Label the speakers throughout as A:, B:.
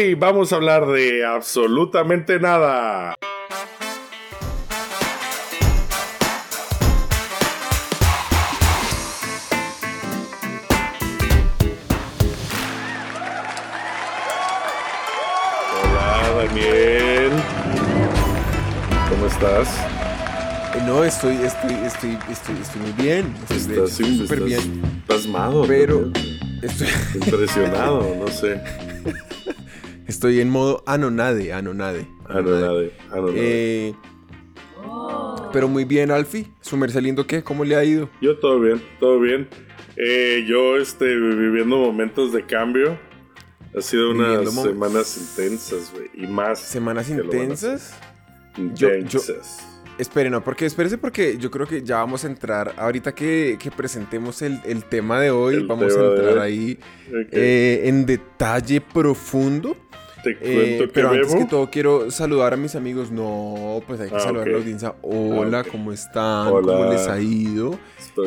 A: Hoy vamos a hablar de absolutamente nada. Hola Daniel. ¿Cómo estás?
B: Eh, No, estoy, estoy, estoy, estoy, estoy muy bien. Estoy
A: Estás,
B: súper bien.
A: pasmado.
B: Pero estoy,
A: Impresionado, no sé.
B: estoy en modo anonade, anonade.
A: Anonade, anonade.
B: Eh, pero muy bien, Alfie. Su merced lindo, ¿qué? ¿Cómo le ha ido?
A: Yo todo bien, todo bien. Eh, yo este, viviendo momentos de cambio. Ha sido unas
B: Viviendo
A: semanas intensas, güey. Y más.
B: ¿Semanas intensas?
A: Intensas.
B: Espere, no, porque espérese porque yo creo que ya vamos a entrar, ahorita que, que presentemos el, el tema de hoy,
A: El
B: vamos a entrar ahí eh, en detalle profundo.
A: Te
B: Eh,
A: cuento que
B: pero antes
A: bebo.
B: que todo quiero saludar a mis amigos. No, pues hay que
A: Ah,
B: saludar a la audiencia. Hola,
A: ok.
B: ¿cómo están?
A: Hola.
B: ¿Cómo les ha ido?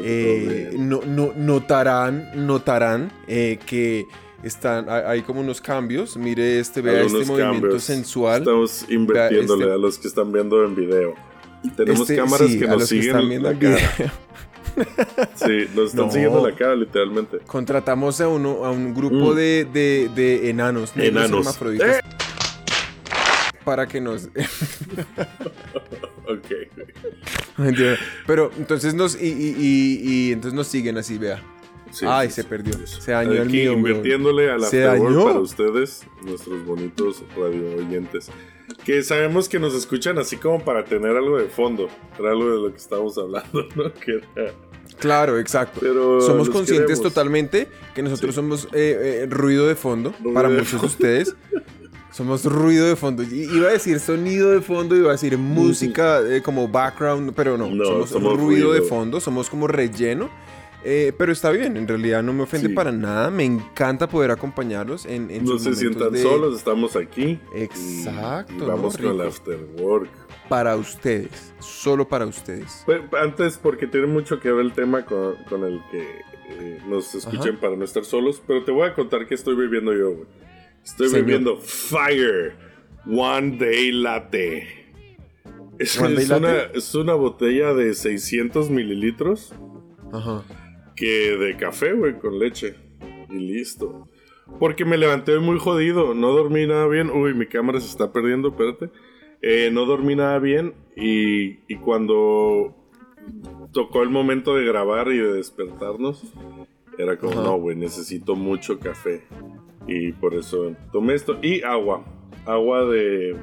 B: Eh, no, no- notarán, notarán eh, que están, hay, como unos cambios. Mire este, vea
A: Algunos
B: este movimiento
A: cambios.
B: sensual.
A: Estamos invirtiéndole
B: este-
A: a los que están viendo en video. Tenemos
B: Este,
A: cámaras
B: sí,
A: que nos
B: que
A: siguen la cara. Sí, nos están
B: No.
A: siguiendo la cara, literalmente.
B: Contratamos a, uno, a un grupo
A: Mm.
B: de, de- de enanos,
A: Enanos. Eh.
B: para que nos...
A: Ok.
B: Pero entonces nos y, y- y- y entonces nos siguen así, vea.
A: Sí,
B: Ay,
A: sí,
B: se
A: sí.
B: perdió. Se dañó el mío,
A: invirtiéndole a la para ustedes, nuestros bonitos radio oyentes. Que sabemos que nos escuchan así como para tener algo de fondo. Era algo de lo que estábamos hablando, ¿no? Que era-
B: Claro, exacto.
A: Pero
B: somos conscientes
A: queremos.
B: totalmente que nosotros somos eh, eh, ruido de fondo
A: Ruido
B: para
A: de
B: muchos de ustedes. Somos ruido de fondo. Iba a decir sonido de fondo, iba a decir música eh, como background, pero no.
A: No,
B: somos,
A: somos
B: ruido, de
A: ruido.
B: fondo, somos como relleno. Eh, pero está bien, en realidad no me ofende
A: Sí.
B: para nada. Me encanta poder acompañarlos en, en
A: No
B: sus
A: se sientan
B: de-
A: solos, estamos aquí.
B: Exacto,
A: vamos con el
B: Rico.
A: after work.
B: Para ustedes, solo para ustedes.
A: Pe- Antes, porque tiene mucho que ver el tema con, con el que eh, nos escuchen
B: Ajá.
A: para no estar solos, pero te voy a contar qué estoy viviendo yo. Estoy
B: Señor.
A: bebiendo Fire One Day Latte. Es,
B: ¿One Day
A: es una,
B: Latte?
A: es una botella de 600 mililitros
B: Ajá.
A: Que de café, güey, con leche. Y listo. Porque me levanté muy jodido, no dormí nada bien. Uy, mi cámara se está perdiendo, espérate. Eh, no dormí nada bien y, y cuando tocó el momento de grabar y de despertarnos, era como, no, güey, necesito mucho café. Y por eso tomé esto. Y agua, agua de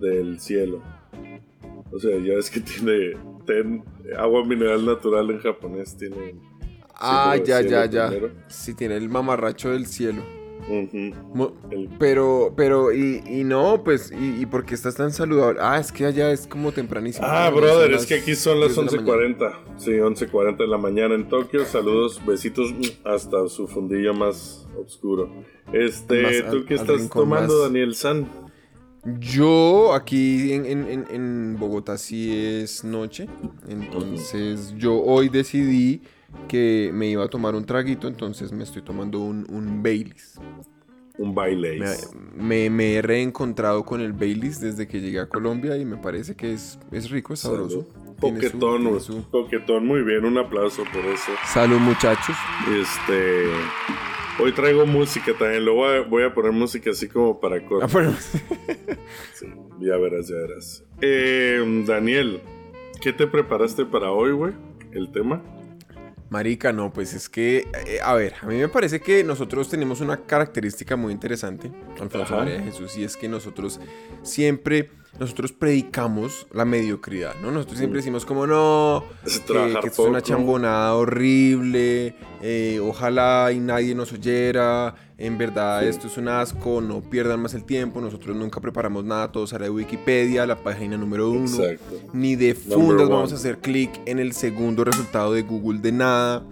A: del cielo. O sea, ya es que tiene ten- agua mineral natural en japonés, tiene...
B: Ah, ya, ya, ya.
A: primero.
B: Sí, tiene el mamarracho del cielo.
A: El-
B: Pero, pero, y, y no, pues, y, y por qué estás tan saludable? Ah, es que allá es como tempranísimo.
A: Ah, brother, es que aquí son las
B: 10 de la mañana.
A: 11.40. Sí, 11.40 de la mañana en Tokio. Saludos, besitos mm, hasta su fundillo más oscuro. Este,
B: Más
A: ¿tú
B: al-
A: qué estás tomando,
B: más-
A: Daniel San?
B: Yo aquí en, en- en- en Bogotá sí es noche, entonces yo hoy decidí que me iba a tomar un traguito, entonces me estoy tomando un, un Baileys.
A: Un baile.
B: Me, me- me he reencontrado con el Baileys desde que llegué a Colombia y me parece que es, es rico, es sabroso. Tiene su-
A: Poquetón,
B: tiene su-
A: poquetón, muy bien, un aplauso por eso.
B: Salud muchachos.
A: Este, hoy traigo música también, lo voy a, voy a poner música así como para
B: Ah, bueno,
A: Sí, ya verás, ya verás. Eh, Daniel, ¿qué te preparaste para hoy, güey? El tema.
B: Marica, no, pues es que, eh, a ver, a mí me parece que nosotros tenemos una característica muy interesante, Alfonso. María de Jesús, y es que nosotros siempre, nosotros predicamos la mediocridad, ¿no? Nosotros siempre decimos como, no,
A: Es
B: que, esto es una chambonada horrible, eh, ojalá y nadie nos oyera, en verdad
A: Sí.
B: esto es un asco, no pierdan más el tiempo, nosotros nunca preparamos nada, todo sale de Wikipedia, la página número uno,
A: Exacto.
B: ni de fundas vamos a hacer clic en el segundo resultado de Google de nada.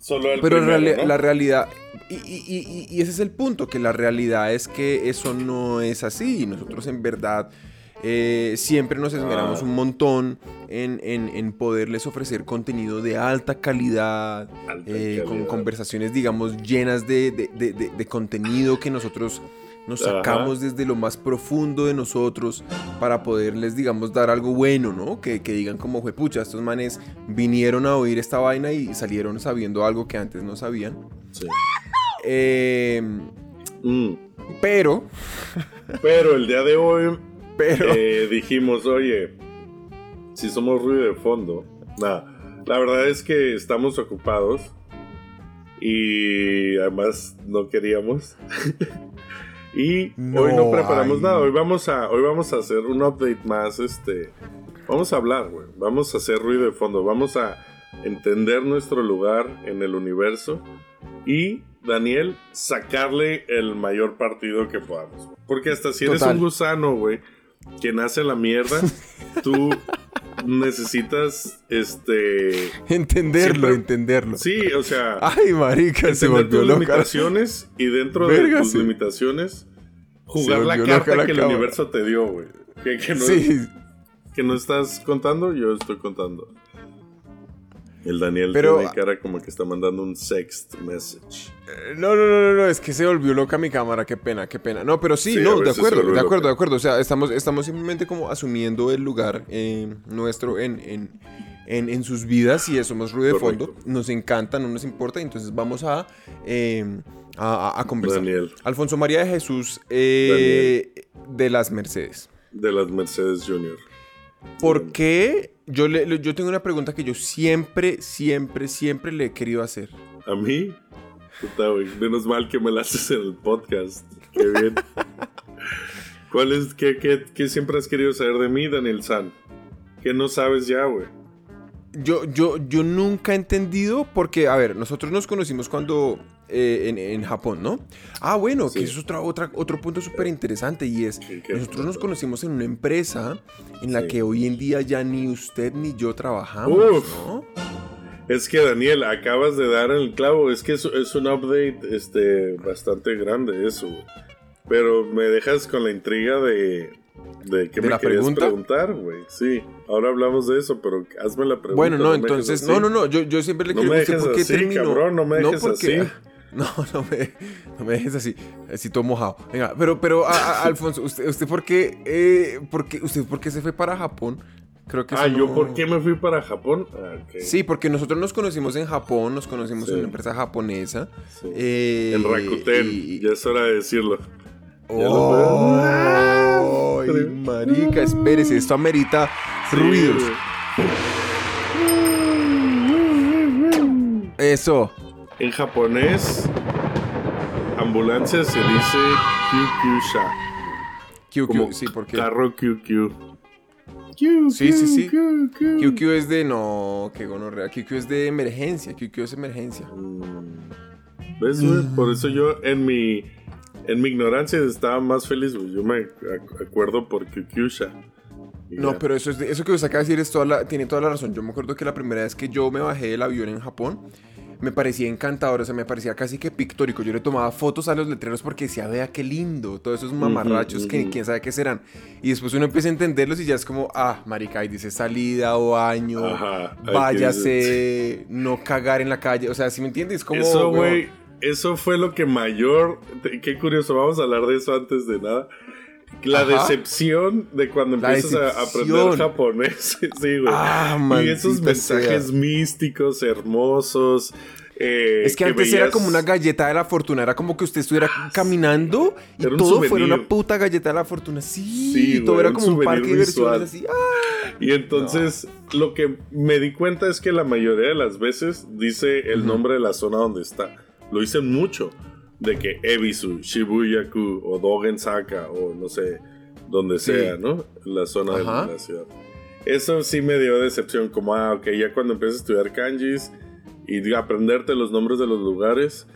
A: Solo el
B: Pero en
A: primero,
B: reali-
A: ¿no?
B: la realidad, y, y- y- y ese es el punto, que la realidad es que eso no es así. Nosotros en verdad eh, siempre nos esmeramos
A: Ah.
B: un montón en, en- en poderles ofrecer contenido de alta calidad,
A: Alta
B: eh, con conversaciones, digamos, llenas de, de- de- contenido que nosotros nos
A: Ajá.
B: sacamos desde lo más profundo de nosotros para poderles, digamos, dar algo bueno, ¿no? Que, que digan como, pucha, estos manes vinieron a oír esta vaina y salieron sabiendo algo que antes no sabían.
A: Sí.
B: Eh,
A: Mm.
B: pero,
A: Pero el día de hoy
B: pero...
A: eh, dijimos, oye, si somos ruido de fondo. Nada, la verdad es que estamos ocupados y además no queríamos. y hoy no preparamos
B: ay.
A: nada. Hoy vamos a hoy vamos a hacer un update más este vamos a hablar, güey. Vamos a hacer ruido de fondo, vamos a entender nuestro lugar en el universo y Daniel sacarle el mayor partido que podamos. Porque hasta si eres
B: Total.
A: un gusano, güey, que nace en la mierda, tú necesitas este
B: Entenderlo,
A: Siempre-
B: entenderlo.
A: sí, o sea,
B: Ay, marica, se volvió
A: tus
B: loca.
A: limitaciones y dentro de tus
B: sí.
A: limitaciones jugar la carta
B: la
A: que el universo te dio, güey. Que, que no,
B: Sí,
A: que no estás contando, yo estoy contando. El Daniel
B: Pero-
A: tiene cara como que está mandando un sext message.
B: no, no, no, no, no, es que se volvió loca mi cámara, qué pena, qué pena. No, pero sí, no, de acuerdo, de acuerdo,
A: loca.
B: de acuerdo. O sea, estamos, estamos simplemente como asumiendo el lugar eh, nuestro en, en, en, en sus vidas y somos ruido de fondo. Nos encanta, no nos importa, entonces vamos a, eh, a, a- a conversar.
A: Daniel,
B: Alfonso María de Jesús eh, de las Mercedes.
A: de las Mercedes Junior.
B: ¿Por qué? Yo, le, yo tengo una pregunta que yo siempre, siempre, siempre le he querido hacer.
A: A mí, puta, güey, menos mal que me la haces en el podcast. Qué bien. ¿Cuál es, qué, qué, qué siempre has querido saber de mí, Daniel San? ¿Qué no sabes ya, güey?
B: Yo, yo, yo nunca he entendido porque, a ver, nosotros nos conocimos cuando eh, en, en Japón, ¿no? Ah, bueno,
A: Sí.
B: que es otra, otra, otro punto súper interesante y es,
A: ¿Qué- qué
B: nosotros nos conocimos en una empresa en la
A: Sí.
B: que hoy en día ya ni usted ni yo trabajamos,
A: Uf.
B: ¿no?
A: Es que Daniel, acabas de dar el clavo. Es que es, es un update este, bastante grande eso. Pero me dejas con la intriga de, de qué
B: ¿De
A: me
B: la
A: querías
B: pregunta?
A: preguntar, güey. Sí, ahora hablamos de eso, pero hazme la pregunta.
B: Bueno, no,
A: dejes
B: entonces, no, no, no, yo, yo siempre le
A: No
B: quiero
A: me
B: ¿usted
A: dejes
B: por qué
A: así,
B: terminó?
A: cabrón, no me dejes
B: porque-
A: así.
B: No, no me, no me dejes así, así todo mojado. Venga, pero, pero, a- a- Alfonso, ¿usted, usted por qué, eh, por qué- usted por qué se fue para Japón? Creo que
A: Ah, ¿yo
B: no-
A: por qué me fui para Japón? Ah.
B: Sí, porque nosotros nos conocimos en Japón, nos conocimos
A: Sí.
B: en una empresa japonesa.
A: Sí.
B: eh,
A: En Rakuten,
B: y-
A: ya es hora de decirlo.
B: ¡Oh! ¡Ay, marica! Espérese, esto amerita ruidos. Eso.
A: En japonés, ambulancia se dice QQ-sha.
B: QQ,
A: Como
B: sí, porque
A: carro QQ.
B: Sí, sí, sí.
A: QQ.
B: QQ es de no, que gonorrea. QQ es de emergencia, QQ es emergencia.
A: Mm. ¿Ves, güey? Por eso yo en mi en mi ignorancia estaba más feliz, güey. Yo me ac- acuerdo por QQ-sha.
B: No,
A: ya.
B: pero eso, es de- eso que usted acaba de decir es toda la- tiene toda la razón. Yo me acuerdo que la primera vez que yo me bajé del avión en Japón, me parecía encantador, o sea, me parecía casi que pictórico. Yo le tomaba fotos a los letreros porque decía, vea qué lindo, todos esos mamarrachos que quién sabe qué serán. Y después uno empieza a entenderlos y ya es como, ah, marica, y dice salida o año,
A: Ajá, ahí
B: váyase, no cagar en la calle. O sea, si me entiendes? Como,
A: Eso, güey, eso fue lo que mayor. Qué curioso, vamos a hablar de eso antes de nada. La
B: Ajá.
A: decepción de cuando
B: La
A: empiezas a aprender japonés. sí, güey.
B: Ah,
A: y esos
B: sea.
A: mensajes místicos, hermosos. eh,
B: Es que, antes era como una galleta de la fortuna, era como que usted estuviera caminando y
A: un
B: todo fuera una puta galleta de la fortuna. Sí,
A: Sí,
B: todo
A: güey,
B: era
A: un
B: como un
A: souvenir
B: parque de diversiones así. ¡ah!
A: Y entonces lo que me di cuenta es que la mayoría de las veces dice el nombre de la zona donde está. Lo dicen mucho. De que Ebisu, Shibuya-ku o Dogensaka o no sé, donde
B: Sí.
A: sea, ¿no? La zona de la ciudad. Eso sí me dio decepción. Como, ah, ok, ya cuando empiezas a estudiar kanjis y de aprenderte los nombres de los lugares,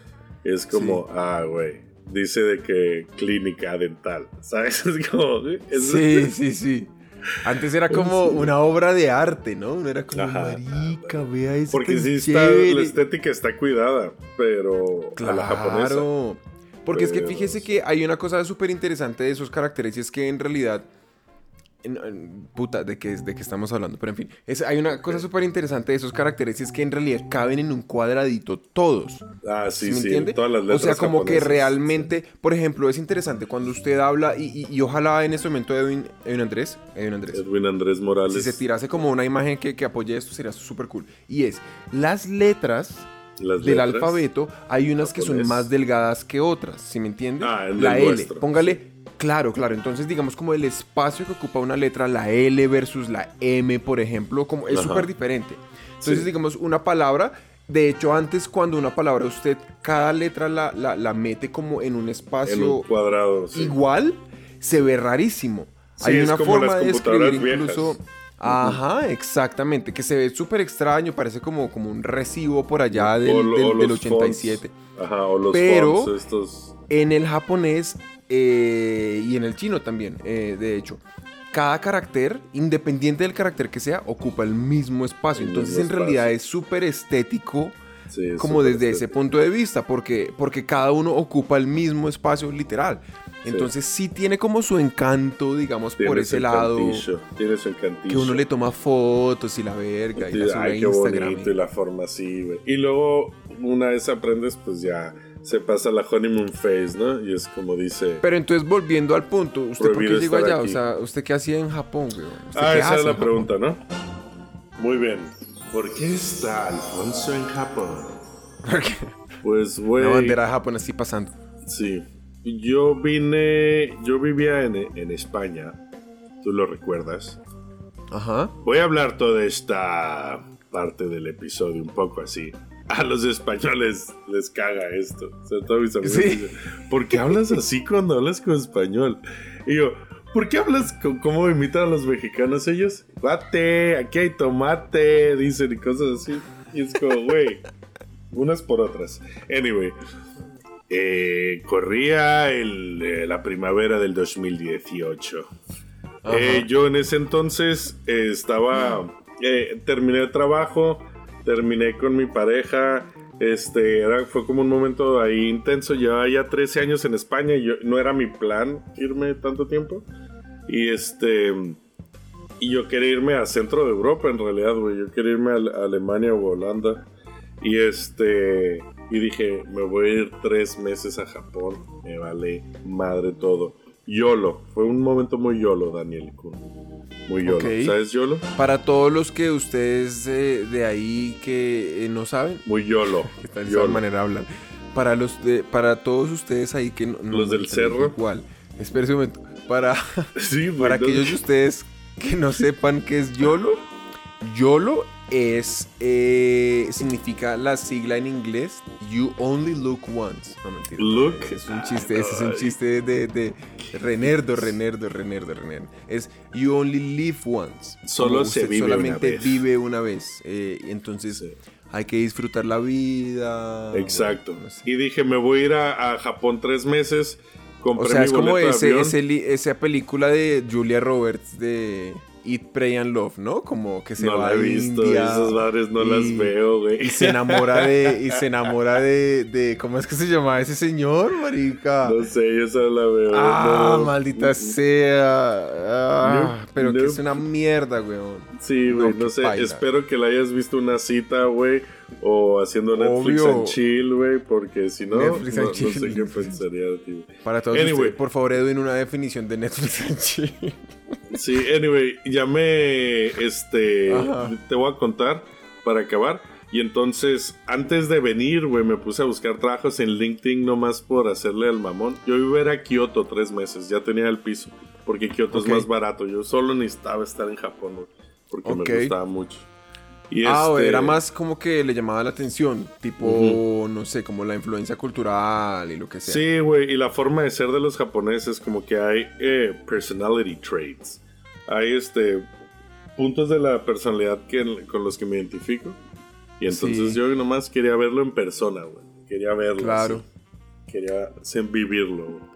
A: es como, ah, güey. Dice de que clínica dental, ¿sabes? Es como, es-
B: Sí, sí, sí. Antes era como una obra de arte, ¿no? Uno era como,
A: Ajá.
B: marica, vea esto.
A: Porque sí está,
B: chévere".
A: la estética está cuidada, pero a la japonesa.
B: Claro. Porque es que fíjese que hay una cosa súper interesante de esos caracteres y es que en realidad puta, ¿de qué, ¿de qué estamos hablando? Pero en fin, es, hay una cosa súper interesante de esos caracteres y es que en realidad caben en un cuadradito todos.
A: Ah, sí, sí, todas las letras
B: O sea, como que realmente, por ejemplo, es interesante cuando usted habla y, y, ojalá en este momento Edwin, Edwin Andrés, Edwin Andrés.
A: Edwin Andrés Morales.
B: Si se tirase como una imagen que, que apoye esto, sería súper cool. Y es, las letras del alfabeto, hay unas que son más delgadas que otras, ¿sí me entiende?
A: Ah,
B: la L, póngale Claro, claro. Entonces, digamos como el espacio que ocupa una letra, la L versus la M, por ejemplo, como es súper diferente. Entonces, digamos, una palabra, de hecho, antes cuando una palabra usted cada letra la, la, mete como en un espacio
A: cuadrado,
B: igual, se ve rarísimo. Hay una forma de escribir incluso... Ajá, exactamente, que se ve súper extraño, parece como, como un recibo por allá del, del, 87.
A: Ajá, o los
B: Pero
A: estos...
B: en el japonés eh, y en el chino también, eh, de hecho. Cada carácter, independiente del carácter que sea, ocupa el mismo espacio. Entonces, en realidad es súper estético como desde ese punto de vista, porque, porque cada uno ocupa el mismo espacio literal. Entonces sí. tiene como su encanto, digamos, por ese lado.
A: Tiene su encantillo.
B: Que uno le toma fotos y la verga y, la sube
A: a Instagram. y la forma así, güey. Y luego, una vez aprendes, pues ya se pasa la honeymoon phase, ¿no? Y es como dice.
B: Pero entonces volviendo al punto, ¿usted por qué llegó allá? O sea, ¿usted qué hacía en Japón, güey?
A: Ah, esa es la pregunta, ¿no? Muy bien. ¿Por qué está Alfonso en Japón?
B: ¿Por qué?
A: Pues, güey.
B: Una bandera de Japón así pasando.
A: Sí. Yo vine. Yo vivía en, en España. ¿Tú lo recuerdas?
B: Ajá.
A: Voy a hablar toda esta parte del episodio un poco así a los españoles les caga esto. O sea, todos mis amigos dicen, ¿por qué hablas así cuando hablas con español? Y yo, ¿por qué hablas con cómo imitan a los mexicanos ellos? Bate, aquí hay tomate, dicen y cosas así. Y es como, güey, unas por otras. Anyway, eh, corría el, eh, la primavera del 2018. Eh, yo en ese entonces estaba, terminé el trabajo terminé con mi pareja. Este, fue como un momento ahí intenso. Llevaba ya 13 años en España y yo, no era mi plan irme tanto tiempo. Y este. Y yo quería irme a centro de Europa, en realidad, güey. Yo quería irme a, Alemania o Holanda. Y este. Y dije, me voy a ir tres meses a Japón. Me vale madre todo. YOLO. Fue un momento muy YOLO, Daniel muy YOLO. ¿Sabes YOLO?
B: Para todos los que ustedes eh, de ahí que eh, no saben.
A: Muy YOLO.
B: de esa manera hablan. Para, los de, para todos ustedes ahí que no.
A: Los del cerro.
B: Igual. Espera un momento. Para, para aquellos de ustedes que no sepan qué es YOLO. YOLO es eh, significa la sigla en inglés You Only Look Once. No mentira.
A: Look.
B: Es un chiste, ese es un chiste de, de Renerdo, Renerdo, Renerdo, Renerdo. Es You Only Live Once.
A: Solo se vive
B: solamente
A: una vez.
B: vive una vez. Eh, entonces hay que disfrutar la vida.
A: Exacto. Y dije, me voy a ir a, Japón tres meses. Compré
B: o sea,
A: es
B: como ese, esa película de Julia Roberts de Eat, Pray and Love, ¿no? Como que se
A: no
B: va
A: la he visto, esas madres no las veo, güey.
B: Y se enamora de, y se enamora de, de, ¿cómo es que se llama ese señor, marica?
A: No sé, yo solo la veo.
B: Ah, maldita sea. Ah, pero que es una mierda, güey.
A: Sí, güey, no, sé, espero que la hayas visto una cita, güey. O haciendo Netflix and chill, güey, porque si no, no, no, sé qué pensaría, tío.
B: Para todos anyway. ustedes, por favor, Edwin, una definición de Netflix and chill.
A: Sí, anyway, ya me. Este. Te voy a contar para acabar. Y entonces, antes de venir, güey, me puse a buscar trabajos en LinkedIn nomás por hacerle al mamón. Yo iba a ir a Kioto tres meses, ya tenía el piso. Porque Kioto es más barato. Yo solo necesitaba estar en Japón, güey. Porque me gustaba mucho.
B: Y ah, este... era más como que le llamaba la atención, tipo, no sé, como la influencia cultural y lo que sea.
A: Sí, güey, y la forma de ser de los japoneses, como que hay eh, personality traits. Hay este puntos de la personalidad que, con los que me identifico. Y entonces yo nomás quería verlo en persona, güey. Quería verlo.
B: Claro.
A: Quería vivirlo, güey.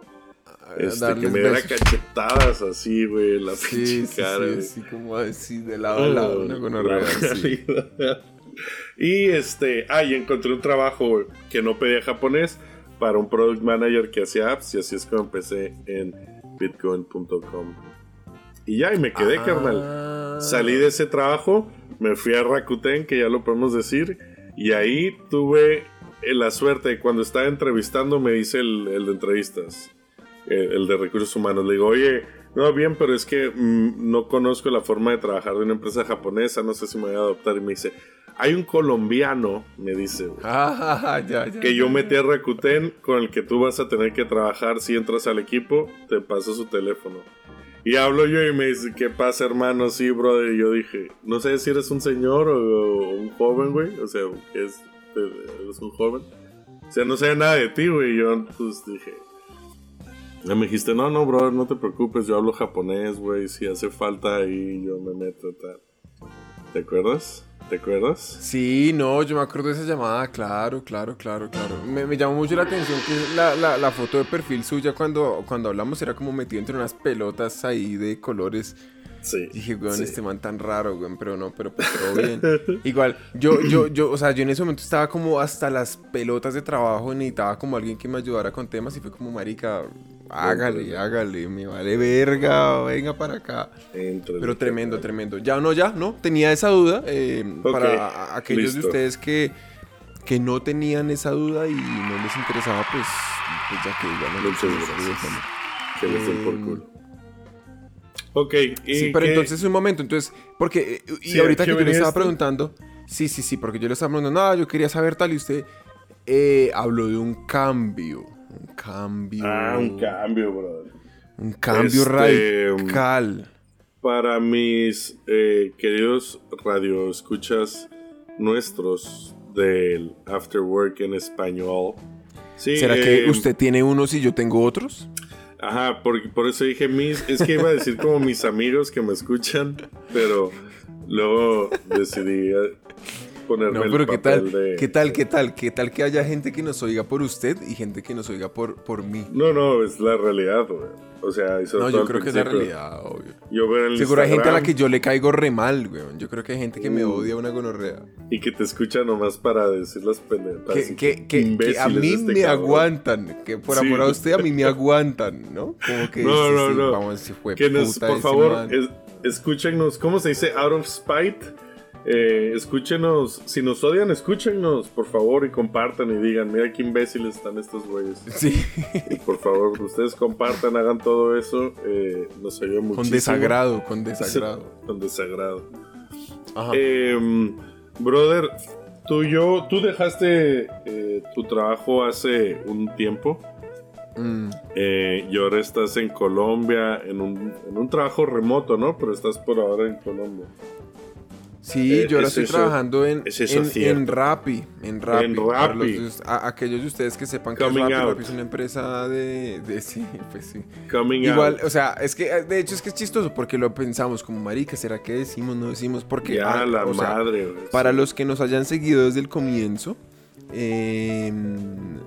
A: Este, que me diera cachetadas así, güey, la
B: sí,
A: sí, cara.
B: Sí, así como así, de lado a lado, una así.
A: Y este, ah, y encontré un trabajo que no pedía japonés para un product manager que hacía apps y así es como empecé en bitcoin.com. Y ya, y me quedé, carnal.
B: Ah.
A: Salí de ese trabajo, me fui a Rakuten, que ya lo podemos decir, y ahí tuve eh, la suerte de cuando estaba entrevistando, me dice el, el de entrevistas, el de recursos humanos, le digo, oye, no, bien, pero es que mm, no conozco la forma de trabajar de una empresa japonesa, no sé si me voy a adoptar, y me dice, hay un colombiano, me dice,
B: Ah, ya, ya.
A: que yo metí a Rakuten con el que tú vas a tener que trabajar si entras al equipo, te paso su teléfono. Y hablo yo y me dice, ¿qué pasa, hermano? Sí, brother. Y yo dije, no sé si eres un señor o, un joven, güey. O sea, es, eres un joven. O sea, no sé nada de ti, güey. Y yo, pues dije, ya me dijiste, no, no, brother, no te preocupes. Yo hablo japonés, güey. Si hace falta ahí, yo me meto, tal. ¿Te acuerdas? ¿Te acuerdas?
B: Sí, no, yo me acuerdo de esa llamada, claro, claro, claro, claro. Me, me llamó mucho la atención que la, la, la foto de perfil suya cuando, cuando hablamos era como metido entre unas pelotas ahí de colores.
A: Sí.
B: Dije, weón,
A: sí.
B: este man tan raro, weón, pero no, pero pues todo bien. Igual, yo, yo, yo, o sea, yo en ese momento estaba como hasta las pelotas de trabajo, necesitaba como alguien que me ayudara con temas y fue como, marica, hágale, hágale, me vale verga, venga para acá. Pero tremendo, tremendo. Ya no, ya, ¿no? Tenía esa duda. eh,
A: Ok,
B: para aquellos de ustedes que, que no tenían esa duda y no les interesaba, pues, pues ya que ya no les
A: Muchas
B: interesa
A: gracias.
B: el tema.
A: Que les den por culo. Ok, y
B: Sí, pero
A: qué-
B: entonces un momento, entonces, porque, eh, y
A: Sí,
B: ahorita
A: ¿qué
B: que yo le estaba
A: esto?
B: preguntando, sí, sí, sí, porque yo le estaba preguntando, no, yo quería saber tal y usted eh, habló de un cambio, un cambio,
A: Ah, un cambio, brother.
B: un cambio
A: Este,
B: radical.
A: Para mis eh, queridos radioescuchas nuestros del After Work en español. Sí,
B: ¿Será que
A: eh,
B: usted tiene unos y yo tengo otros?
A: Ajá, por, por eso dije mis. Es que iba a decir como mis amigos que me escuchan, pero luego decidí eh, ponerme
B: No,
A: el
B: pero qué
A: papel
B: tal,
A: de.
B: qué tal, qué tal, qué tal que haya gente que nos oiga por usted y gente que nos oiga por, por mí.
A: No, no, es la realidad, güey. O sea, sobre
B: No, yo creo que es la realidad, obvio.
A: Yo el
B: Seguro hay gente a la
A: Instagram
B: que yo le caigo re mal, weón. Yo creo que hay gente que me
A: Uh.
B: odia una gonorrea.
A: Y que te escucha nomás para decir las pendejas.
B: Que, que, que- que a mí
A: este
B: me
A: cabrón.
B: aguantan. Que por
A: Sí.
B: amor a usted, a mí me aguantan, ¿no? Como que
A: No, no,
B: sí,
A: no.
B: vamos, se fue
A: Que nos,
B: puta
A: por favor, es- escúchenos. ¿Cómo se dice? Out of spite. Eh, escúchenos. Si nos odian, escúchenos, por favor, y compartan y digan: Mira qué imbéciles están estos güeyes.
B: Sí,
A: Y por favor, ustedes compartan, hagan todo eso. eh, nos ayuda muchísimo.
B: con desagrado, con desagrado.
A: Con desagrado.
B: Ajá.
A: Em, brother, tú, yo, tú dejaste eh, tu trabajo hace un tiempo.
B: Mm,
A: eh, y ahora estás en Colombia en un, en un trabajo remoto, ¿no? Pero estás por ahora en Colombia.
B: Sí,
A: Eh,
B: yo ahora
A: es
B: estoy
A: eso-
B: trabajando en,
A: es
B: en, en Rappi. En Rappi.
A: En
B: Para
A: Rappi.
B: los a- aquellos de ustedes que sepan que Rappi. Rappi es una empresa de, de- Sí, pues sí.
A: Coming
B: Igual,
A: out.
B: o sea, es que de hecho es que es chistoso porque lo pensamos como marica, ¿será que decimos, no decimos? Porque
A: Ya,
B: ah,
A: la
B: sea,
A: madre,
B: para los que nos hayan seguido desde el comienzo, eh,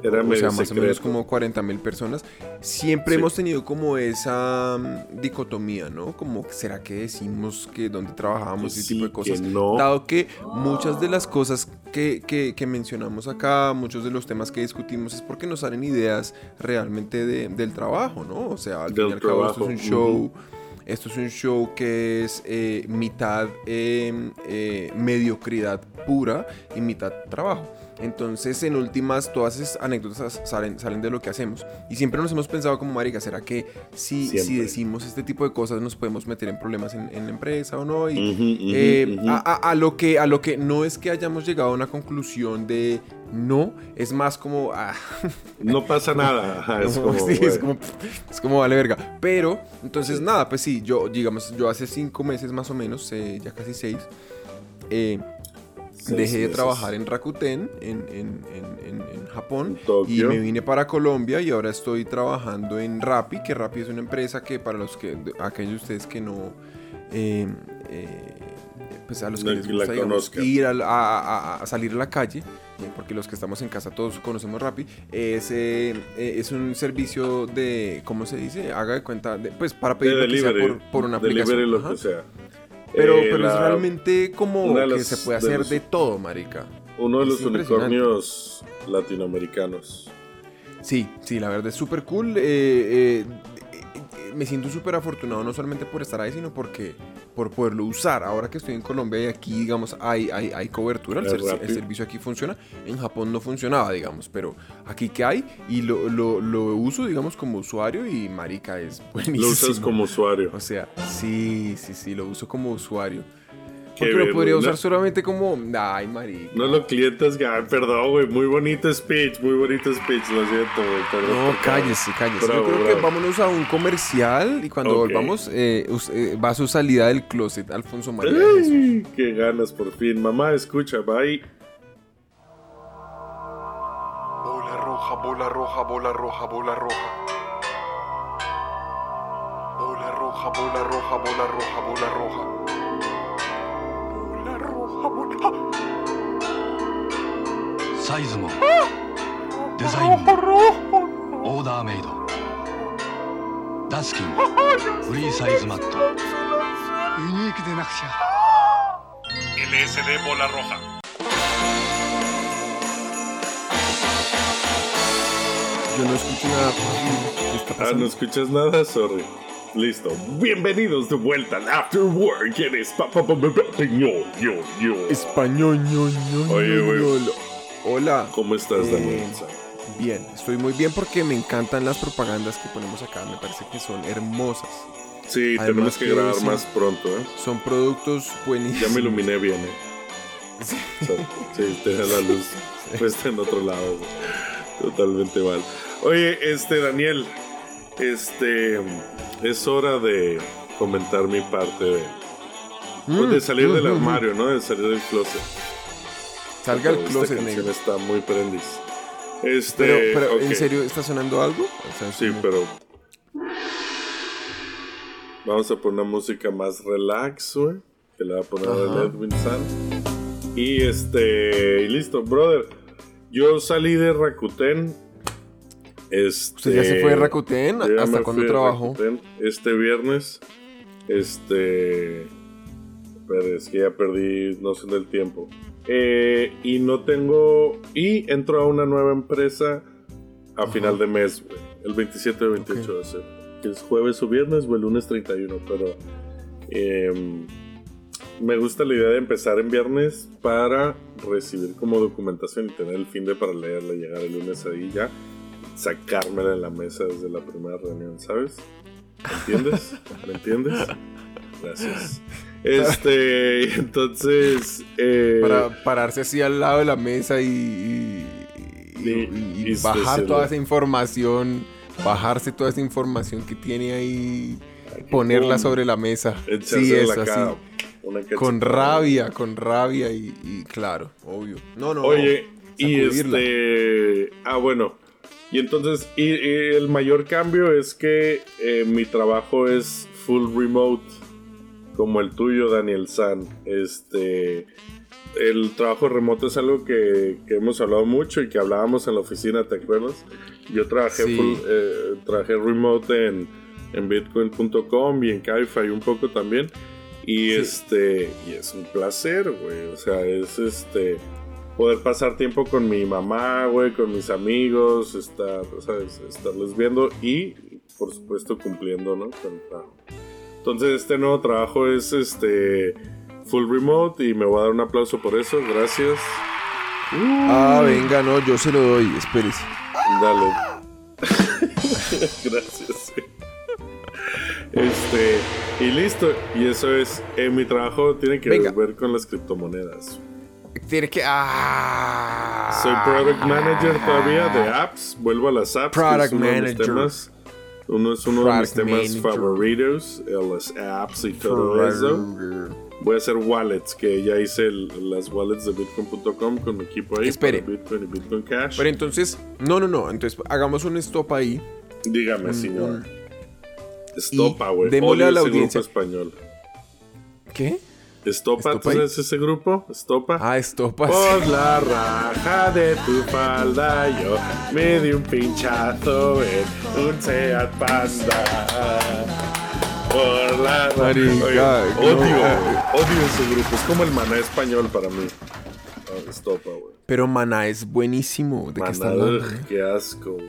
A: Era
B: o sea, más o menos como 40 mil personas, siempre
A: Sí.
B: hemos tenido como esa mm, dicotomía, ¿no? Como, ¿será que decimos que dónde trabajamos y ese
A: Sí,
B: tipo de cosas?
A: que no.
B: Dado que muchas de las cosas que, que- que mencionamos acá, muchos de los temas que discutimos es porque nos salen ideas realmente de- del trabajo, ¿no? O sea, al fin y al cabo esto es un show. Esto es un show que es eh, mitad eh, eh, mediocridad pura y mitad trabajo. Entonces, en últimas, todas esas anécdotas salen, salen de lo que hacemos. Y siempre nos hemos pensado como, marica, ¿será que si, si decimos este tipo de cosas nos podemos meter en problemas en, en la empresa o no? Y, eh, a, a- a lo que, a lo que no es que hayamos llegado a una conclusión de no, es más como... ah,
A: No pasa nada. Ajá, es
B: como-
A: como.
B: sí, es
A: güey.
B: como, es como vale verga. Pero, entonces nada, pues sí, yo, digamos, yo hace cinco meses más o menos, eh, ya casi seis, eh,
A: Seis
B: dejé de trabajar en Rakuten, en, en- en- en- Japón,
A: Tokio.
B: y me vine para Colombia y ahora estoy trabajando en Rappi, que Rappi es una empresa que para los que, aquellos de ustedes que no... eh, eh, pues a los que
A: No,
B: les
A: la
B: gusta digamos, ir a, a- a salir a la calle, eh, porque los que estamos en casa todos conocemos Rappi, es, eh, eh, es un servicio de, ¿cómo se dice? Haga de cuenta, de- pues para
A: De
B: pedir lo que sea
A: delivery.
B: por, por una
A: Delivery,
B: aplicación.
A: lo que sea.
B: Pero,
A: Eh,
B: pero es realmente como que
A: las-
B: se puede
A: de
B: hacer
A: los-
B: de todo, marica.
A: Uno de
B: Es
A: los unicornios latinoamericanos.
B: Sí, sí, la verdad es súper cool. eh, eh, me siento súper afortunado no solamente por estar ahí, sino porque por poderlo usar. Ahora que estoy en Colombia y aquí, digamos, hay, hay, hay cobertura, el, ser- servicio aquí funciona. En Japón no funcionaba, digamos, pero aquí que hay y lo, lo, lo uso, digamos, como usuario y marica es buenísimo.
A: Lo usas como usuario.
B: O sea, sí, sí, sí, lo uso como usuario. Porque lo podría
A: ¿no?
B: usar solamente como. Ay, marica.
A: No lo clientes, ay, perdón, güey. Muy bonito speech, muy bonito speech. Lo siento, güey. Perdón.
B: No, cállese, cállese.
A: Bravo,
B: Yo creo
A: bravo.
B: que vámonos a un comercial y cuando
A: Ok.
B: volvamos eh, eh, va su salida del closet, Alfonso María.
A: Ay, qué ganas por fin. Mamá, escucha, bye.
C: Bola roja, bola roja, bola roja, bola roja. Bola roja, bola roja, bola roja, bola roja.
D: サイズもデザインもオーダーメイドダスキンフリーサイズマットユニークでなくちゃ
A: LSD Bola Roja.
B: Yo no escucho nada. ¿Qué está
A: Ah,
B: pasando?
A: no escuchas nada, sorry. Listo. Bienvenidos de vuelta al After Work. Eres papá, yo, yo, yo.
B: Español, ño, ño,
A: Oye,
B: ño,
A: güey.
B: Hola.
A: ¿Cómo estás,
B: Eh,
A: Daniel?
B: Bien, estoy muy bien porque me encantan las propagandas que ponemos acá. Me parece que son hermosas.
A: Sí,
B: además
A: tenemos que grabar más pronto, ¿eh?
B: Son productos buenísimos.
A: Ya me iluminé bien, ¿eh?
B: Sí.
A: Sí, la luz puesta en otro lado. Totalmente mal. Oye, este, Daniel, este, es hora de comentar mi parte de, pues, de salir
B: Mm,
A: del
B: mm, mm.
A: armario, ¿no? De salir del closet.
B: Salga el
A: Esta
B: closet, negro.
A: está muy prendis. Este,
B: Pero, pero. ¿en serio está sonando algo? O sea,
A: Sí,
B: como-
A: pero. Vamos a poner una música más relax, güey. Que le va a poner
B: Ajá.
A: Edwin San. Y este. Y listo, brother. Yo salí de Rakuten. Este.
B: ¿Usted ya se fue de Rakuten?
A: yo ya
B: ¿Hasta cuándo trabajó?
A: Rakuten Este viernes. Este. Pero es que ya perdí noción del tiempo. Eh, y no tengo. Y entro a una nueva empresa a
B: Ajá.
A: final de mes, güey. El 27 o 28 de septiembre. Que es jueves o viernes o el lunes 31. Pero. em, me gusta la idea de empezar en viernes para recibir como documentación y tener el fin de para leerla, llegar el lunes ahí ya, sacármela en la mesa desde la primera reunión, ¿sabes? ¿Me entiendes? ¿Me entiendes? Gracias. Este, entonces, eh,
B: Para pararse así al lado de la mesa y, y- bajar toda esa información, bajarse toda esa información que tiene ahí, ponerla sobre la mesa. Sí, es así.
A: cara,
B: Con rabia, con rabia y, claro, obvio. No, no.
A: Oye, y este. Ah, bueno. Y entonces, y, y el mayor cambio es que eh, mi trabajo es full remote, como el tuyo, Daniel San. Este. El trabajo remoto es algo que, que hemos hablado mucho y que hablábamos en la oficina, ¿te acuerdas? Yo trabajé,
B: Sí.
A: full, eh, trabajé remote en, en bitcoin.com y en Cabify un poco también. Y
B: Sí.
A: este, y es un placer, güey. O sea, es este poder pasar tiempo con mi mamá, güey, con mis amigos, estar, ¿sabes? Estarles viendo y, por supuesto, cumpliendo, ¿no? Con el trabajo. Entonces, este nuevo trabajo es este full remote y me voy a dar un aplauso por eso. Gracias.
B: Ah, venga, no, yo se lo doy, espérese.
A: Dale. Gracias. Este, y listo. Y eso es, eh, mi trabajo tiene que
B: Venga.
A: ver con las criptomonedas.
B: Tiene que. Ah.
A: Soy product manager todavía de apps. Vuelvo a las apps. que
B: Product
A: mis
B: manager.
A: temas. Uno es uno de mis temas favoritos. eh, Las apps y todo eso. Voy a hacer wallets, que ya hice el- las wallets de bitcoin.com con mi equipo ahí.
B: Espere.
A: Bitcoin y Bitcoin Cash.
B: Pero entonces, no, no, no. Entonces, hagamos un stop ahí.
A: Dígame,
B: un-
A: señor.
B: un-
A: Estopa, güey.
B: démosle a la audiencia.
A: español.
B: ¿Qué?
A: Estopa, ¿tú
B: ¿Estopa ahí?
A: sabes ese grupo? Estopa.
B: Ah, estopa.
A: Por la raja de tu falda yo me di un pinchazo en un Seat Panda. Por la raja. Oye, odio, odio ese grupo. Es como el maná español para mí. Ah, Estopa, güey.
B: Pero Maná es buenísimo. ¿De qué está
A: Maná,
B: hablando?
A: qué asco, güey,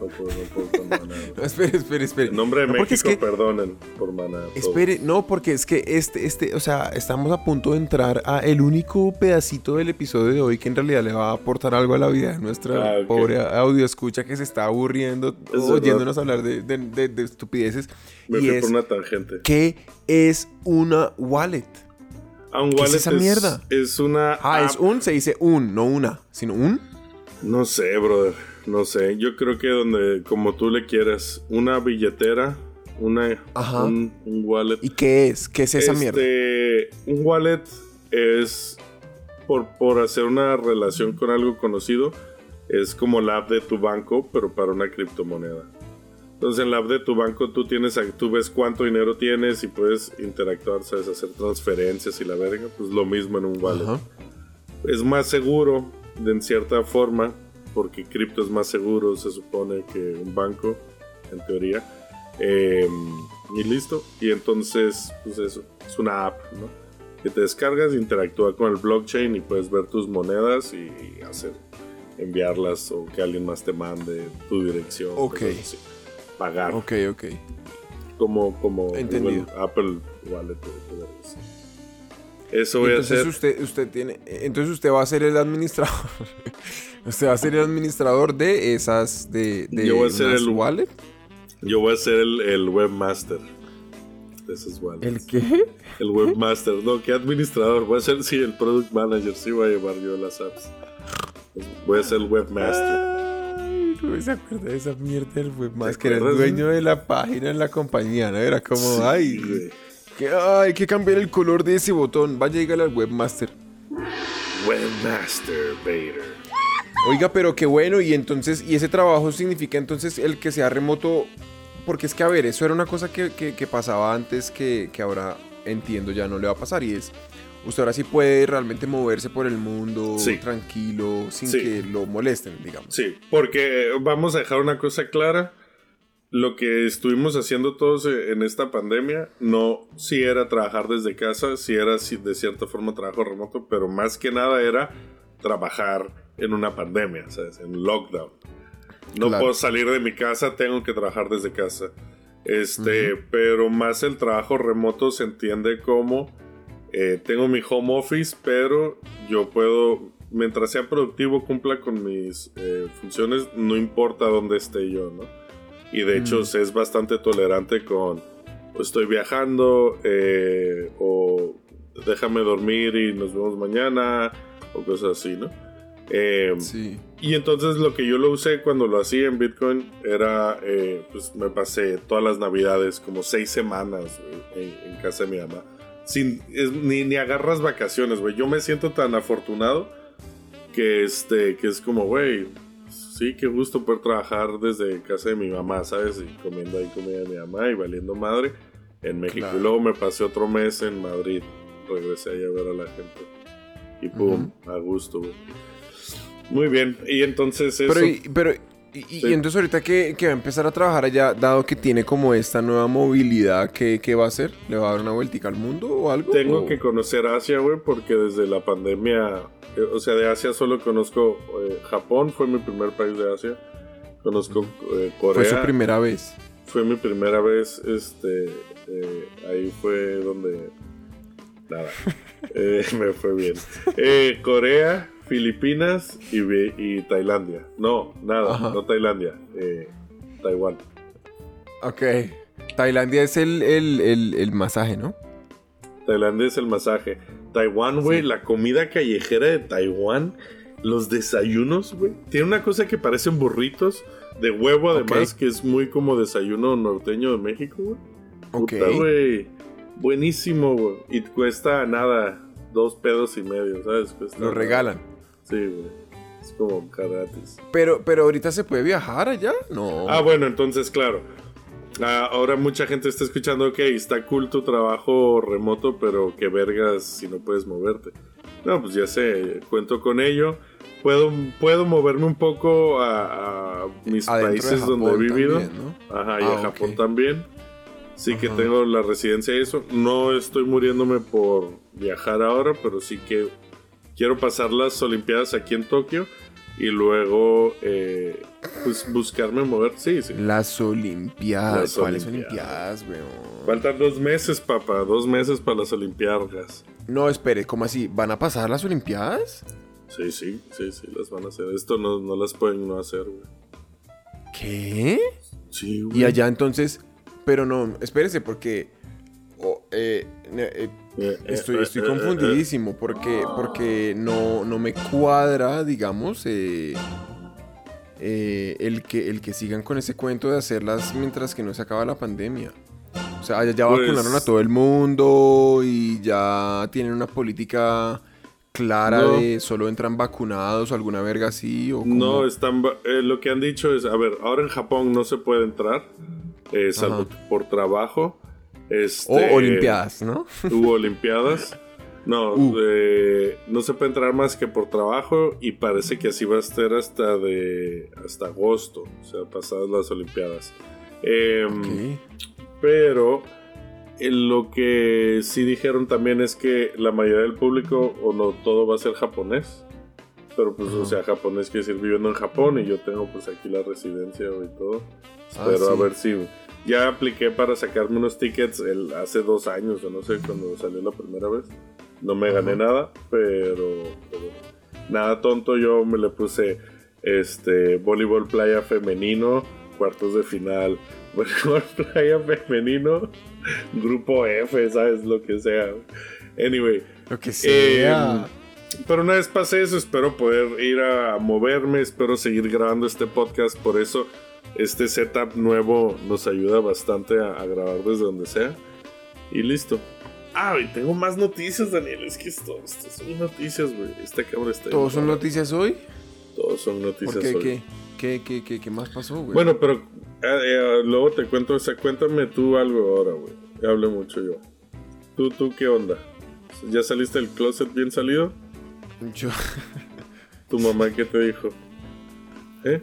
A: No puedo, no Maná.
B: Espere, espere, espere.
A: En nombre de
B: No, es
A: México,
B: que-
A: perdonen por Maná.
B: Espere, no, porque es que este, este, o sea, estamos a punto de entrar a el único pedacito del episodio de hoy que en realidad le va a aportar algo a la vida de nuestra
A: Ah,
B: pobre audio escucha que se está aburriendo
A: Es
B: oyéndonos hablar de, de- de- de estupideces.
A: Me
B: y
A: fui
B: es,
A: por una tangente.
B: ¿qué es una wallet?
A: Ah, un
B: ¿Qué es
A: wallet
B: esa mierda?
A: Es una.
B: Ah, es un, se dice un, no una, sino un.
A: No sé, brother. No sé. Yo creo que donde, como tú le quieras, una billetera, una,
B: Ajá.
A: un, un wallet.
B: ¿Y qué es? ¿Qué es esa mierda?
A: Este, Un wallet es por, por hacer una relación con algo conocido. Es como la app de tu banco, pero para una criptomoneda. Entonces en la app de tu banco tú tienes, tú ves cuánto dinero tienes y puedes interactuar, sabes, hacer transferencias y la verga. Pues lo mismo en un wallet.
B: Ajá.
A: Es más seguro, de en cierta forma, porque cripto es más seguro, se supone, que un banco, en teoría. Eh, y listo. Y entonces, pues eso, es una app, ¿no? Que te descargas, interactúa con el blockchain y puedes ver tus monedas y, y hacer, enviarlas o que alguien más te mande tu dirección.
B: Ok.
A: así. Pagar.
B: Ok, ok.
A: Como, como
B: Entendido.
A: Apple Wallet. o así. Eso voy a
B: Entonces
A: hacer.
B: usted, usted tiene, entonces usted va a ser el administrador. usted va a ser el administrador de esas, de, de
A: Yo voy a ser el-
B: wallet.
A: Yo voy a ser el, el webmaster de esos wallets.
B: ¿El qué?
A: El webmaster. No, ¿qué administrador? Voy a ser, sí, el product manager. Sí, voy a llevar yo las apps. Voy a ser el webmaster.
B: Ay, no se acuerda de esa mierda del webmaster. Que era el dueño de la página en la compañía, ¿no? Era como,
A: Sí,
B: ay,
A: güey.
B: Que, ay, hay que cambiar el color de ese botón. Vaya, dígale al webmaster.
A: Webmaster Vader.
B: Oiga, pero qué bueno, y entonces, y ese trabajo significa entonces el que sea remoto, porque es que, a ver, eso era una cosa que, que- que pasaba antes que, que ahora entiendo ya no le va a pasar, y es, usted ahora sí puede realmente moverse por el mundo
A: Sí.
B: tranquilo, sin
A: Sí.
B: que lo molesten, digamos.
A: Sí, porque vamos a dejar una cosa clara. Lo que estuvimos haciendo todos en esta pandemia, no si era trabajar desde casa, si era de cierta forma trabajo remoto, pero más que nada era trabajar en una pandemia, ¿sabes? En lockdown. No
B: Claro.
A: puedo salir de mi casa, tengo que trabajar desde casa. Este, pero más el trabajo remoto se entiende como eh, tengo mi home office, pero yo puedo, mientras sea productivo, cumpla con mis eh, funciones, no importa dónde esté yo, ¿no? Y de hecho
B: Mm.
A: es bastante tolerante con, pues, estoy viajando, eh, o déjame dormir y nos vemos mañana, o cosas así, ¿no? Eh,
B: Sí.
A: y entonces lo que yo lo usé cuando lo hacía en Bitcoin era, eh, pues me pasé todas las navidades, como seis semanas en, en casa de mi mamá. Sin, es- ni, ni agarras vacaciones, güey. Yo me siento tan afortunado que, este, que es como, güey, sí, qué gusto poder trabajar desde casa de mi mamá, ¿sabes? Y comiendo ahí comida de mi mamá y valiendo madre en México.
B: Claro.
A: Y luego me pasé otro mes en Madrid. Regresé ahí a ver a la gente. Y pum, a gusto, güey. Muy bien, y entonces eso.
B: Pero, y, pero y, y-
A: Sí.
B: y entonces ahorita que, que va a empezar a trabajar allá, dado que tiene como esta nueva movilidad, ¿qué, qué va a hacer? ¿Le va a dar una vueltica al mundo o algo?
A: Tengo
B: ¿O-
A: que conocer Asia, güey, porque desde la pandemia, eh, o sea, de Asia solo conozco eh, Japón, fue mi primer país de Asia. Conozco eh, Corea.
B: Fue su primera vez.
A: Fue mi primera vez, este, ahí fue donde, nada, me fue bien. Corea, Filipinas y, y Tailandia. No, nada,
B: Ajá.
A: no Tailandia, eh, Taiwán.
B: Ok. Tailandia es el, el, el, el masaje, ¿no?
A: Tailandia es el masaje. Taiwán, güey, la comida callejera de Taiwán, los desayunos, güey. Tiene una cosa que parecen burritos de huevo, además, que es muy como desayuno norteño de México, güey.
B: Ok.
A: Puta, güey. Buenísimo, güey. Y cuesta nada, dos pedos y medio, ¿sabes? Cuesta
B: Lo regalan.
A: Sí, güey. Es como gratis.
B: Pero, pero ahorita se puede viajar allá, no.
A: Ah, bueno, entonces, claro. Ah, ahora mucha gente está escuchando, ok, está cool tu trabajo remoto, pero qué vergas si no puedes moverte. No, pues ya sé, cuento con ello. Puedo, puedo moverme un poco a, a mis
B: Adentro
A: países donde he vivido.
B: también, ¿no?
A: Ajá, y
B: Ah,
A: a Japón también. Sí que tengo la residencia y eso. No estoy muriéndome por viajar ahora, pero sí que quiero pasar las Olimpiadas aquí en Tokio. y luego eh, pues buscarme mover. Sí, sí.
B: Las Olimpiadas.
A: Las
B: ¿Cuáles
A: Olimpiadas.
B: Olimpiadas, weón?
A: Faltan dos meses, papá, dos meses para las Olimpiadas.
B: No, espere, ¿cómo así? ¿Van a pasar las Olimpiadas?
A: Sí, sí, sí, sí, las van a hacer. Esto no, no las pueden no hacer, güey.
B: ¿Qué?
A: Sí, güey.
B: Y allá entonces, pero no, espérese porque oh, eh, eh,
A: Eh, eh,
B: estoy, estoy confundidísimo porque, porque no, no me cuadra, digamos, eh, eh, el, que, el que sigan con ese cuento de hacerlas mientras que no se acaba la pandemia. O sea, allá ya
A: Pues-
B: vacunaron a todo el mundo y ya tienen una política clara
A: No.
B: de solo entran vacunados o alguna verga así o
A: No, están, eh, lo que han dicho es, a ver, ahora en Japón no se puede entrar, salvo por trabajo. Este,
B: o olimpiadas, ¿no?
A: Hubo olimpiadas. No,
B: Uh.
A: eh, no se puede entrar más que por trabajo y parece que así va a estar hasta de hasta agosto, o sea, pasadas las olimpiadas. Em. Pero eh, lo que sí dijeron también es que la mayoría del público, o no todo va a ser japonés. Pero pues, o sea, japonés quiere decir viviendo en Japón y yo tengo pues aquí la residencia y todo.
B: Ah,
A: Pero a ver si... Ya apliqué para sacarme unos tickets el, hace dos años, o no sé, cuando salió la primera vez. No me gané nada, pero, pero nada tonto, yo me le puse este voleibol playa femenino, cuartos de final, voleibol playa femenino, grupo F, sabes lo que sea. Anyway,
B: Lo que sea.
A: eh, pero una vez pasé eso, espero poder ir a moverme, espero seguir grabando este podcast, por eso este setup nuevo nos ayuda bastante a, a grabar desde donde sea. Y listo. Ah, y tengo más noticias, Daniel. Es que esto, esto son noticias, güey. Esta cámara está.
B: ¿Todos son noticias hoy?
A: Todos son noticias.
B: ¿Por qué?
A: hoy.
B: ¿Qué? ¿Qué, qué, qué, qué más pasó, güey?
A: Bueno, pero eh, eh, luego te cuento, o sea, cuéntame tú algo ahora, güey. Ya hablé mucho yo. ¿Tú, tú qué onda? ¿Ya saliste del closet bien salido?
B: Yo,
A: ¿Tu mamá qué te dijo? ¿Eh?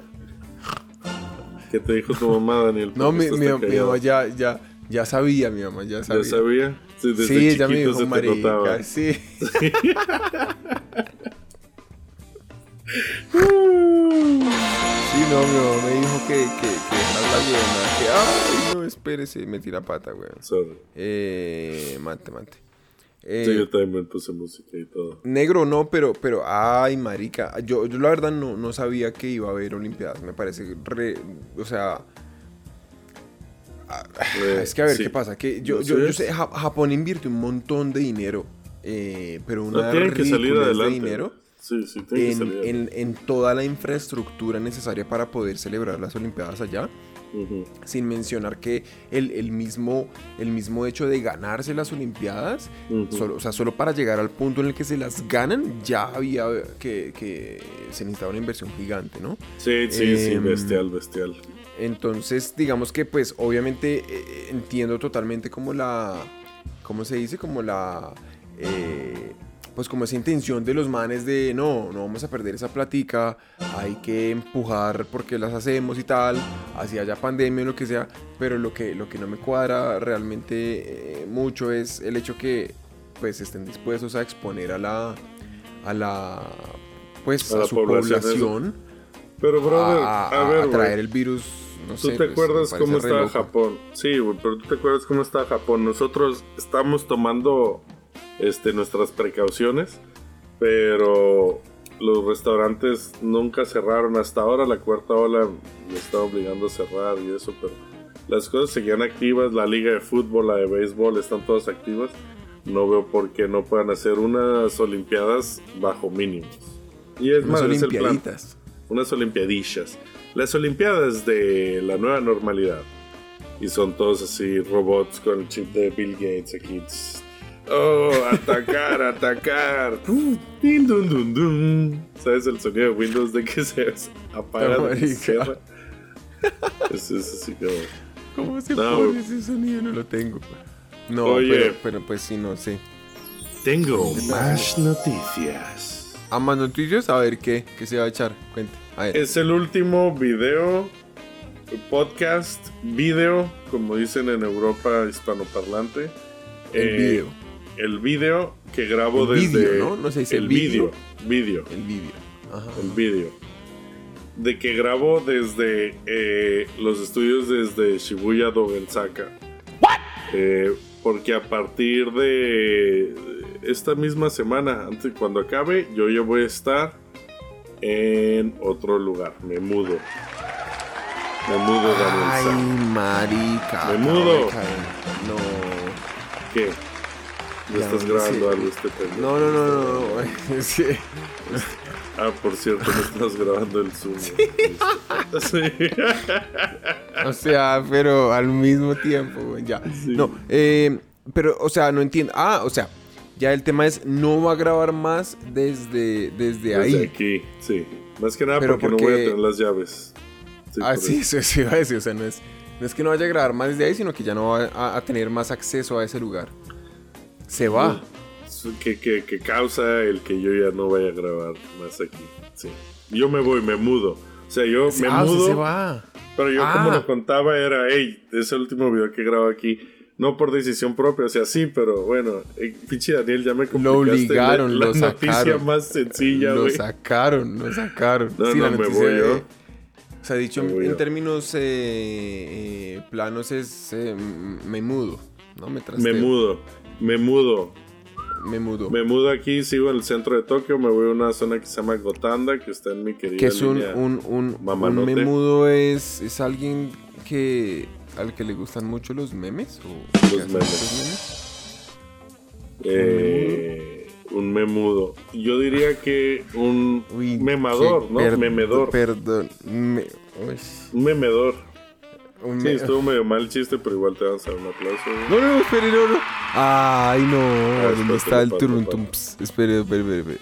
A: ¿Qué te dijo tu mamá, Daniel?
B: no,
A: ¿Por
B: mi, mi, mi mamá ya, ya, ya sabía, mi mamá ya sabía.
A: ¿Ya sabía? Sí, desde
B: sí, ella me dijo, marica,
A: notaba.
B: sí. Sí, no, mi mamá me dijo que, que, que la huevona, que, ay, no, espérese, me tira pata.
A: Sorry.
B: Eh, mate, mate. Eh,
A: Sí, yo también puse música y todo.
B: Negro no, pero, pero, ay, marica. Yo, yo la verdad no, no sabía que iba a haber Olimpiadas. Me parece re, o sea... ah,
A: Eh,
B: es que a ver,
A: sí.
B: ¿qué pasa? Que yo, yo, yo
A: sé.
B: sé, Ja- Japón invierte un montón de dinero, eh, pero una
A: No tienen que salir adelante.
B: de dinero
A: Sí, sí, tienen que
B: en, en, en toda la infraestructura necesaria para poder celebrar las Olimpiadas allá. Sin mencionar que el, el mismo, el mismo hecho de ganarse las Olimpiadas. Solo, o sea, solo para llegar al punto en el que se las ganan, ya había que, que se necesitaba una inversión gigante, ¿no?
A: Sí, sí, sí,
B: Em,
A: bestial, bestial.
B: Entonces, digamos que pues obviamente eh, entiendo totalmente como la, ¿cómo se dice? Como la, eh, pues como esa intención de los manes de no, no vamos a perder esa platica, hay que empujar porque las hacemos y tal, así haya pandemia o lo que sea, pero lo que, lo que no me cuadra realmente eh, mucho es el hecho que pues estén dispuestos a exponer a la, a la, pues
A: A
B: a,
A: la
B: su
A: población,
B: población,
A: Pero, brother,
B: a,
A: a, ver,
B: a traer
A: güey.
B: el virus. No
A: ¿Tú
B: sé,
A: te
B: pues,
A: acuerdas cómo estaba. Japón? Sí, güey, pero tú te acuerdas cómo estaba Japón. Nosotros estamos tomando este, nuestras precauciones, pero los restaurantes nunca cerraron hasta ahora. La cuarta ola me está obligando a cerrar y eso, pero las cosas seguían activas. La liga de fútbol, la de béisbol, están todas activas. No veo por qué no puedan hacer unas olimpiadas bajo mínimos. Y es
B: Unas
A: más, es el plan unas olimpiadillas. Las olimpiadas de la nueva normalidad. Y son todos así robots con el chip de Bill Gates aquí. Tss. Oh, atacar, atacar. Din, dun, dun, dun. ¿Sabes el sonido de Windows de que se apaga?
B: Oh, marica.
A: cierra? Eso es así como...
B: ¿Cómo se
A: No,
B: pone ese sonido? No lo tengo. No,
A: Oye.
B: pero, pero pues sí, no sé.
A: Tengo más noticias.
B: A más noticias, a ver qué, qué se va a echar. Cuente. A ver.
A: Es el último video, podcast, video, como dicen en Europa hispanoparlante.
B: el
A: Eh,
B: video.
A: El video que grabo
B: El
A: desde.
B: vídeo, ¿no? No se dice
A: el
B: vídeo.
A: vídeo. Vídeo.
B: El vídeo. Ajá.
A: El vídeo. de que grabo desde eh, los estudios desde Shibuya Dogensaka. Eh, porque a partir de esta misma semana, antes cuando acabe, yo ya voy a estar en otro lugar. Me mudo. Me mudo, Daniel
B: Ay, marica.
A: Me mudo.
B: No.
A: ¿Qué? ¿Ya
B: Ya,
A: estás
B: no
A: grabando algo este pendejo?
B: No, no, no, no. no. Que-
A: Ah, por cierto, no estás grabando el Zoom. Sí.
B: O sea, pero al mismo tiempo, güey, ya. No, eh, pero, o sea, no entiendo. Ah, o sea, ya el tema es, no va a grabar más desde, desde,
A: Desde
B: ahí.
A: aquí, sí. Más que nada
B: Pero
A: porque, no voy a tener las llaves. Sí,
B: ah, sí,
A: eso.
B: eso sí iba a decir. O sea, no es, no es que no vaya a grabar más desde ahí, sino que ya no va a, a tener más acceso a ese lugar. Se va.
A: Que, que, que causa el que yo ya no vaya a grabar más aquí. Sí. Yo me voy, me mudo. O sea, yo me
B: ah,
A: mudo.
B: se va.
A: Pero yo
B: Ah.
A: como lo contaba era, hey, es el último video que grabo aquí. No por decisión propia, o sea, sí, pero bueno, eh, pinche Daniel, ya me complicaste
B: obligaron,
A: la,
B: lo
A: la noticia
B: sacaron.
A: más sencilla,
B: Lo sacaron, lo sacaron.
A: No,
B: Sí,
A: no,
B: la
A: me
B: noticia
A: voy
B: de-
A: yo.
B: O sea, dicho en, términos eh, eh, planos es eh, me mudo, ¿no? Me trasteo.
A: Me mudo, me mudo.
B: Me mudo.
A: Me mudo aquí, sigo en el centro de Tokio, me voy a una zona que se llama Gotanda, que está en mi querida
B: que es un,
A: línea.
B: un, un, un
A: Mamanote.
B: memudo es, es alguien que al que le gustan mucho los memes o
A: Los memes.
B: muchos
A: Eh, un memudo. Yo diría que un
B: Uy,
A: memador, ¿no? Memedor.
B: Perdón. me-
A: Un memedor.
B: Un
A: Sí, estuvo medio mal el chiste, pero igual te vamos a dar un aplauso. güey.
B: No, no, espere, no, no. Ay, no. ¿Dónde
A: espérate,
B: está el
A: espérate,
B: turuntum?
A: espérate.
B: Ps, Espere, espere, espere, espere.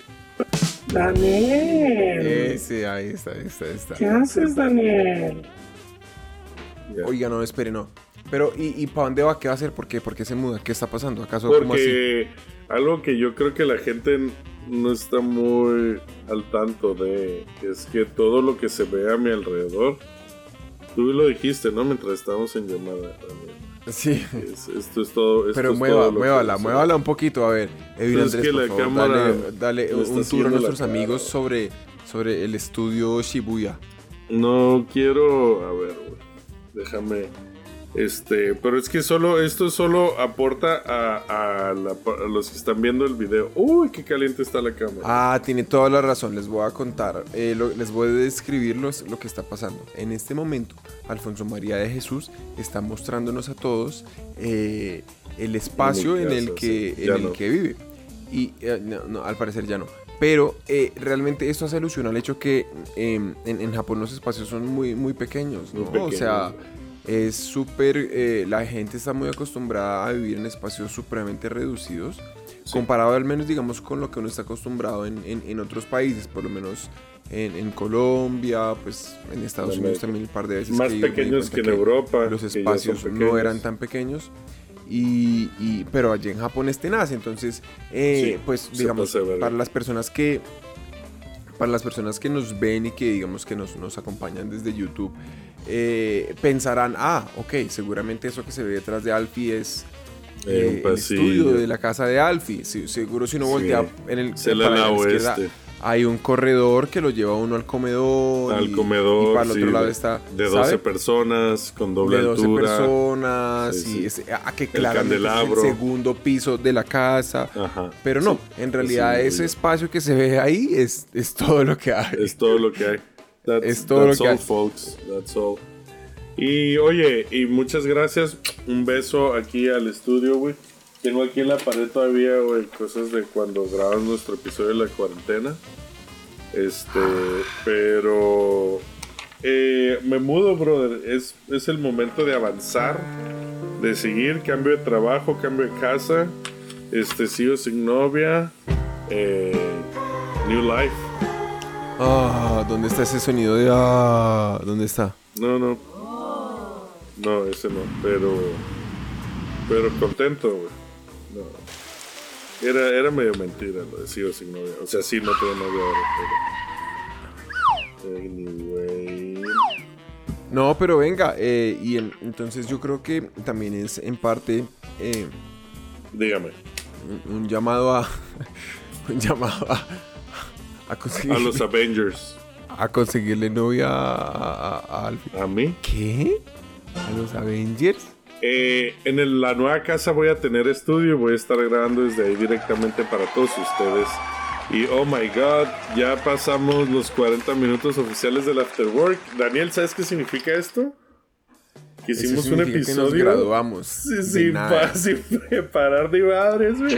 E: Daniel,
B: Ese, ahí está, ahí está, ahí está.
E: ¿qué haces, Daniel?
A: Ya.
B: Oiga, no, espere, no. Pero, ¿y, y para dónde va? ¿Qué va a hacer? ¿Por qué? ¿Por qué se muda? ¿Qué está pasando? ¿Acaso como así?
A: Porque algo que yo creo que la gente no está muy al tanto de es que todo lo que se ve a mi alrededor, tú lo dijiste, ¿no? Mientras estábamos en llamada.
B: Sí.
A: Es- esto es todo. esto
B: Pero mueva, muévala, muévala un poquito, a ver.
A: Es
B: Andrés,
A: que
B: por favor, dale, un tour a nuestros
A: cara.
B: amigos sobre, sobre el estudio Shibuya.
A: No quiero. A ver, güey. Déjame. Este. Pero es que solo. Esto solo aporta a, a la- a los que están viendo el video. Uy, qué caliente está la cámara.
B: Ah, tiene toda la razón, les voy a contar, eh, lo- les voy a describir los- lo que está pasando. En este momento, Alfonso María de Jesús está mostrándonos a todos eh, el espacio en, el que,
A: sí.
B: en el
A: no.
B: que vive. Y eh, no, no, al parecer ya no. Pero eh, realmente esto hace alusión al hecho que eh, en, en Japón los espacios son muy, muy pequeños,
A: Muy
B: ¿no?
A: pequeños.
B: O sea, es súper, eh, la gente está muy acostumbrada a vivir en espacios supremamente reducidos, comparado al menos, digamos, con lo que uno está acostumbrado en, en- en otros países, por lo menos en, en Colombia, pues en Estados. Unidos también un par de veces.
A: Más
B: que
A: pequeños que en Europa,
B: Los espacios no eran tan pequeños. Y, y- pero allí en Japón es tenaz, entonces, eh,
A: Sí,
B: pues digamos, para las personas que para las personas que nos ven y que digamos que nos, nos acompañan desde YouTube, eh, pensarán, ah, ok, seguramente eso que se ve detrás de Alfie es
A: Eh,
B: el estudio de la casa de Alfie. Sí, seguro si uno
A: Sí.
B: voltea en el,
A: Es el
B: para la
A: ala
B: izquierda,
A: oeste.
B: hay un corredor que lo lleva uno al comedor.
A: Al
B: y-
A: comedor.
B: Y para el
A: sí,
B: otro lado
A: de-
B: está.
A: De
B: ¿sabe?
A: 12 personas, con doble
B: de 12
A: altura.
B: personas
A: Sí,
B: y
A: sí.
B: ese- ah, que claramente es el segundo piso de la casa.
A: Ajá.
B: Pero no, en realidad
A: sí,
B: ese
A: sí.
B: espacio que se ve ahí es, es todo lo que hay.
A: Es todo lo que hay. That's,
B: Es todo lo
A: that's
B: que
A: all,
B: hay.
A: folks. That's all. Y oye, y muchas gracias. Un beso aquí al estudio, güey. Tengo aquí en la pared todavía, güey, cosas de cuando grabamos nuestro episodio de la cuarentena. Este, pero eh, me mudo, brother. Es, es el momento de avanzar, de seguir. Cambio de trabajo, cambio de casa. Este, sigo sin novia. Eh, new life.
B: Ah, ¿dónde está ese sonido de ah? ¿Dónde está?
A: No, no. No, ese no, pero. Pero contento, güey. No. Era, era medio mentira lo de sigo sin novia. O sea, sí, no tengo novia ahora, pero. Anyway.
B: No, pero venga, eh, y en- entonces yo creo que también es en parte eh,
A: Dígame.
B: un, un llamado a. un llamado a. a
A: los Avengers.
B: a conseguirle novia a, a- a Alfie.
A: ¿A mí?
B: ¿Qué? ¿A los Avengers?
A: Eh, en el- la nueva casa voy a tener estudio y voy a estar grabando desde ahí directamente para todos ustedes. Y oh my god, ya pasamos los 40 minutos oficiales del After Work. Daniel, ¿sabes qué significa esto? Que hicimos un
B: significa que nos
A: episodio
B: graduamos.
A: Sí, sin, pa- sin preparar ni madres, güey.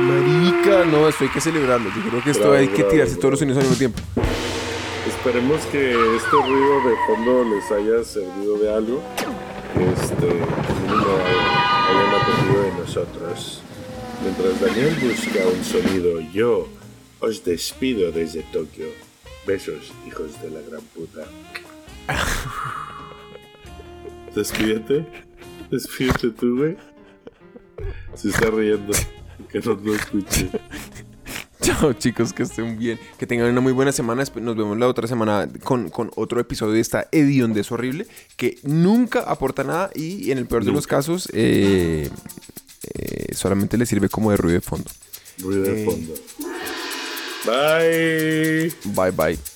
B: Marica, no, esto hay que celebrarlo. Yo creo que esto
A: Bravo,
B: hay que
A: bravo,
B: tirarse
A: bravo.
B: todos los sonidos al mismo tiempo.
A: Esperemos que este ruido de fondo les haya servido de algo. Este, mínimo hayan aprendido de nosotros. Mientras Daniel busca un sonido, yo os despido desde Tokio. Besos, hijos de la gran puta. Despídete. Despídete tú, güey. Se está riendo. Que no lo escuche.
B: Chao chicos, que estén bien. Que tengan una muy buena semana. Nos vemos la otra semana con, con otro episodio de esta hediondez horrible que nunca aporta nada y en el peor de los casos eh, eh, solamente le sirve como de ruido de fondo.
A: Ruido de
B: Eh.
A: fondo. Bye.
B: Bye bye.